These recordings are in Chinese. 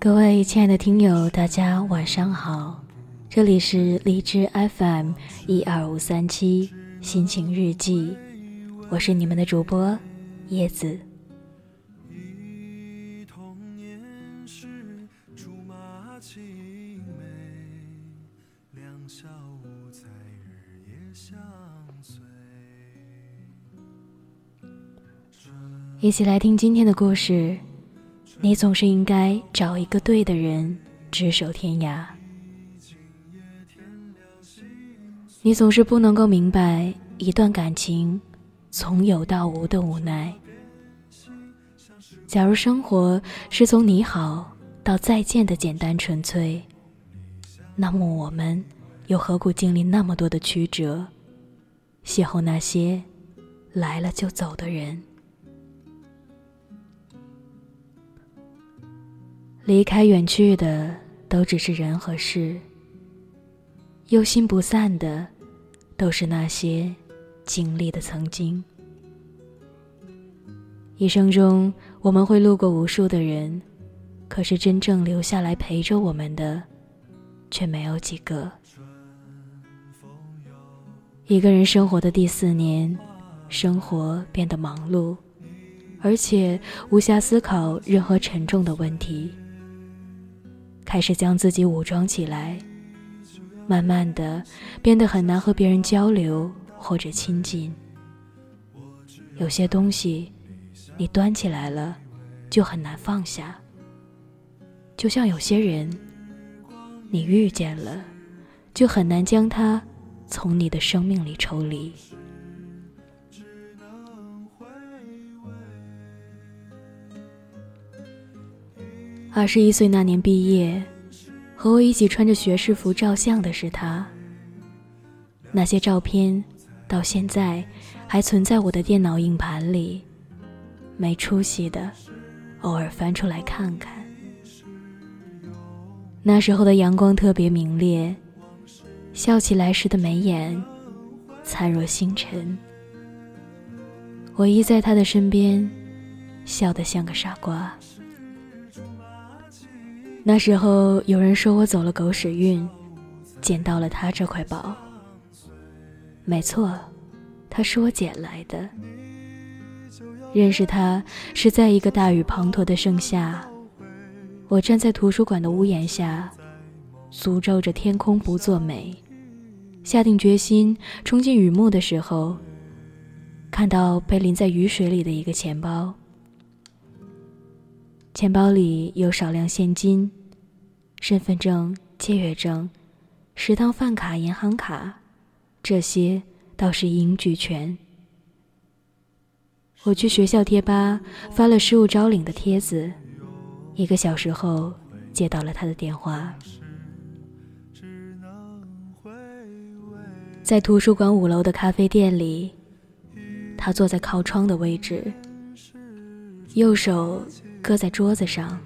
各位亲爱的听友，大家晚上好，这里是荔枝 FM 一二五三七心情日记，我是你们的主播叶子。童年时竹马青梅，两小无猜日夜相随。一起来听今天的故事。你总是应该找一个对的人，执手天涯。你总是不能够明白一段感情从有到无的无奈。假如生活是从你好到再见的简单纯粹，那么我们又何苦经历那么多的曲折，邂逅那些来了就走的人？离开远去的都只是人和事，忧心不散的都是那些经历的曾经。一生中我们会路过无数的人，可是真正留下来陪着我们的却没有几个。一个人生活的第四年，生活变得忙碌，而且无暇思考任何沉重的问题。开始将自己武装起来，慢慢的变得很难和别人交流或者亲近。有些东西，你端起来了，就很难放下。就像有些人，你遇见了，就很难将他从你的生命里抽离。二十一岁那年毕业，和我一起穿着学士服照相的是他。那些照片到现在还存在我的电脑硬盘里，没出息的，偶尔翻出来看看。那时候的阳光特别明烈，笑起来时的眉眼灿若星辰。我依在他的身边，笑得像个傻瓜。那时候有人说我走了狗屎运，捡到了他这块宝。没错，他是我捡来的。认识他是在一个大雨滂沱的盛夏，我站在图书馆的屋檐下，诅咒着天空不作美，下定决心冲进雨幕的时候，看到被淋在雨水里的一个钱包，钱包里有少量现金。身份证、借阅证、食堂饭卡、银行卡，这些倒是一应俱全。我去学校贴吧发了失物招领的帖子，一个小时后接到了他的电话。在图书馆五楼的咖啡店里，他坐在靠窗的位置，右手搁在桌子上。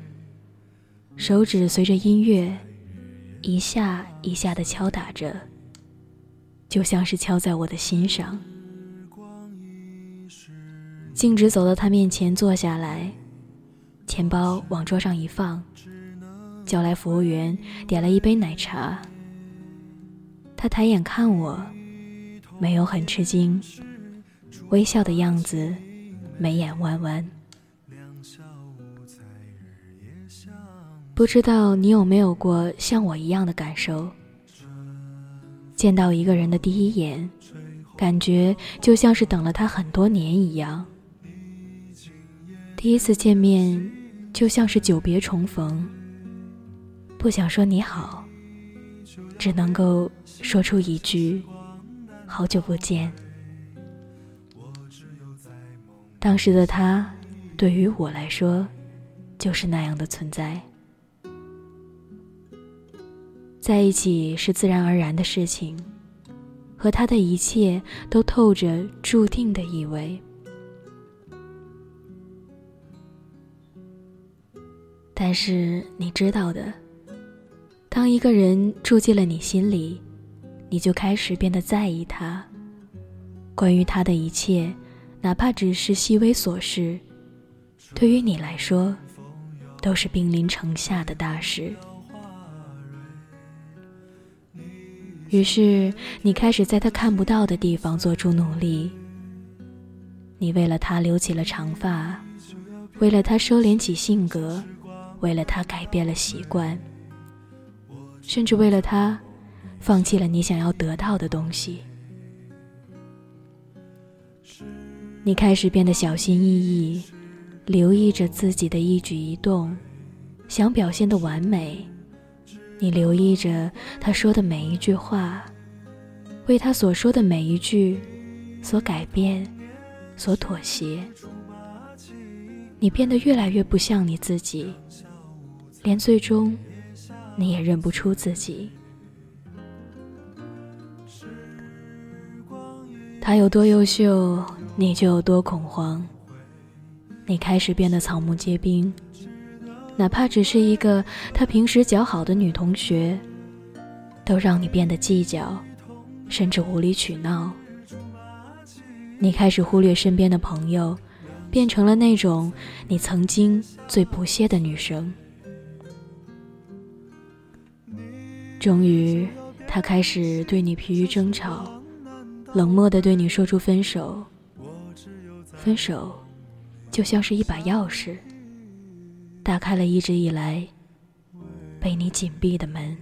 手指随着音乐一下一下的敲打着，就像是敲在我的心上。径直走到他面前坐下来，钱包往桌上一放，叫来服务员点了一杯奶茶。他抬眼看我，没有很吃惊，微笑的样子，眉眼弯弯。不知道你有没有过像我一样的感受？见到一个人的第一眼，感觉就像是等了他很多年一样。第一次见面，就像是久别重逢。不想说你好，只能够说出一句“好久不见”。当时的他，对于我来说，就是那样的存在。在一起是自然而然的事情，和他的一切都透着注定的意味。但是你知道的，当一个人住进了你心里，你就开始变得在意他。关于他的一切，哪怕只是细微琐事，对于你来说，都是兵临城下的大事。于是，你开始在他看不到的地方做出努力。你为了他留起了长发，为了他收敛起性格。为了他改变了习惯，甚至为了他，放弃了你想要得到的东西。你开始变得小心翼翼，留意着自己的一举一动，想表现的完美。你留意着他说的每一句话，为他所说的每一句所改变，所妥协。你变得越来越不像你自己。连最终，你也认不出自己。他有多优秀，你就有多恐慌。你开始变得草木皆兵，哪怕只是一个他平时较好的女同学，都让你变得计较，甚至无理取闹。你开始忽略身边的朋友，变成了那种你曾经最不屑的女生。终于，他开始对你疲于争吵，冷漠的对你说出分手。分手，就像是一把钥匙，打开了一直以来被你紧闭的门。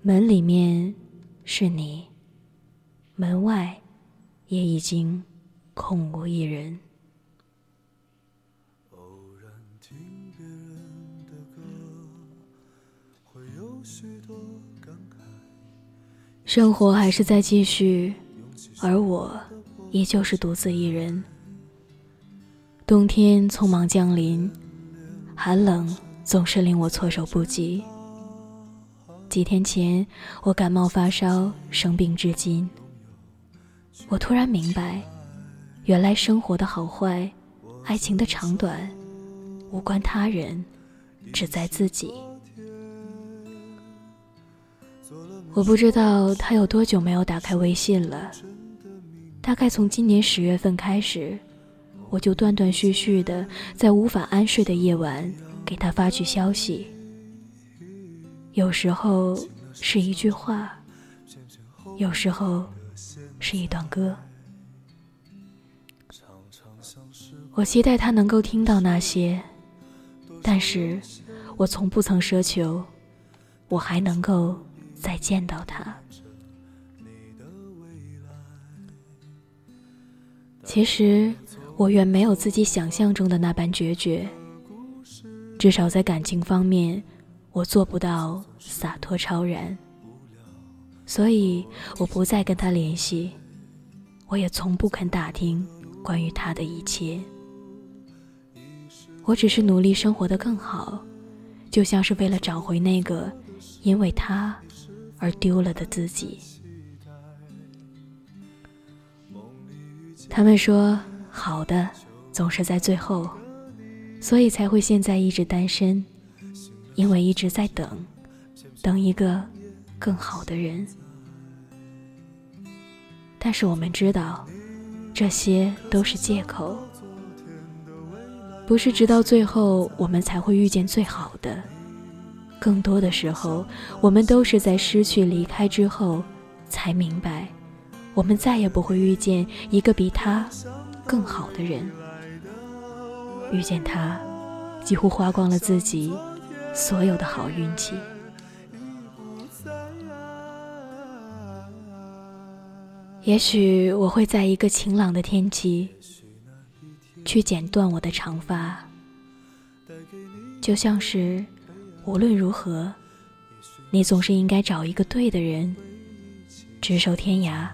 门里面是你，门外也已经空无一人。生活还是在继续，而我依旧是独自一人。冬天匆忙降临，寒冷总是令我措手不及。几天前我感冒发烧，生病至今。我突然明白，原来生活的好坏，爱情的长短，无关他人，只在自己。我不知道他有多久没有打开微信了，大概从今年十月份开始，我就断断续续的在无法安睡的夜晚给他发去消息。有时候是一句话，有时候是一段歌。我期待他能够听到那些，但是我从不曾奢求，我还能够。再见到他，其实我远没有自己想象中的那般决绝。至少在感情方面，我做不到洒脱超然。所以我不再跟他联系，我也从不肯打听关于他的一切。我只是努力生活的更好，就像是为了找回那个因为他。而丢了的自己。他们说，好的总是在最后，所以才会现在一直单身，因为一直在等，等一个更好的人。但是我们知道，这些都是借口，不是直到最后我们才会遇见最好的。更多的时候，我们都是在失去、离开之后，才明白，我们再也不会遇见一个比他更好的人。遇见他，几乎花光了自己所有的好运气。也许我会在一个晴朗的天气，去剪断我的长发，就像是。无论如何，你总是应该找一个对的人，执手天涯，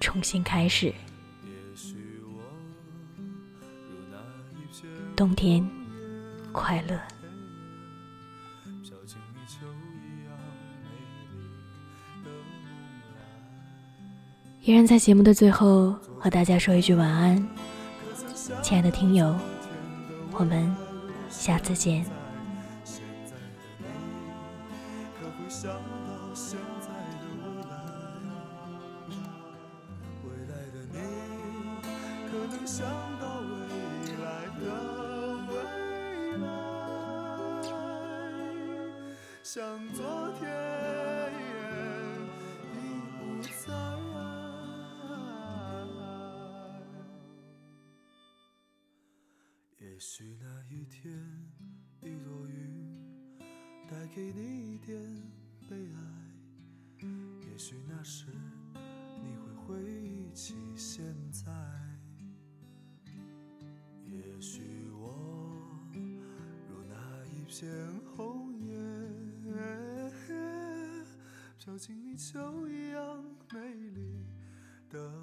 重新开始。冬天快乐。依然在节目的最后和大家说一句晚安，亲爱的听友，我们下次见。未来的你。像昨天已不在。也许那一天，一朵云带给你一点悲哀。也许那时，你会回忆起现在。也许我如那一片红飘进你秋一样美丽的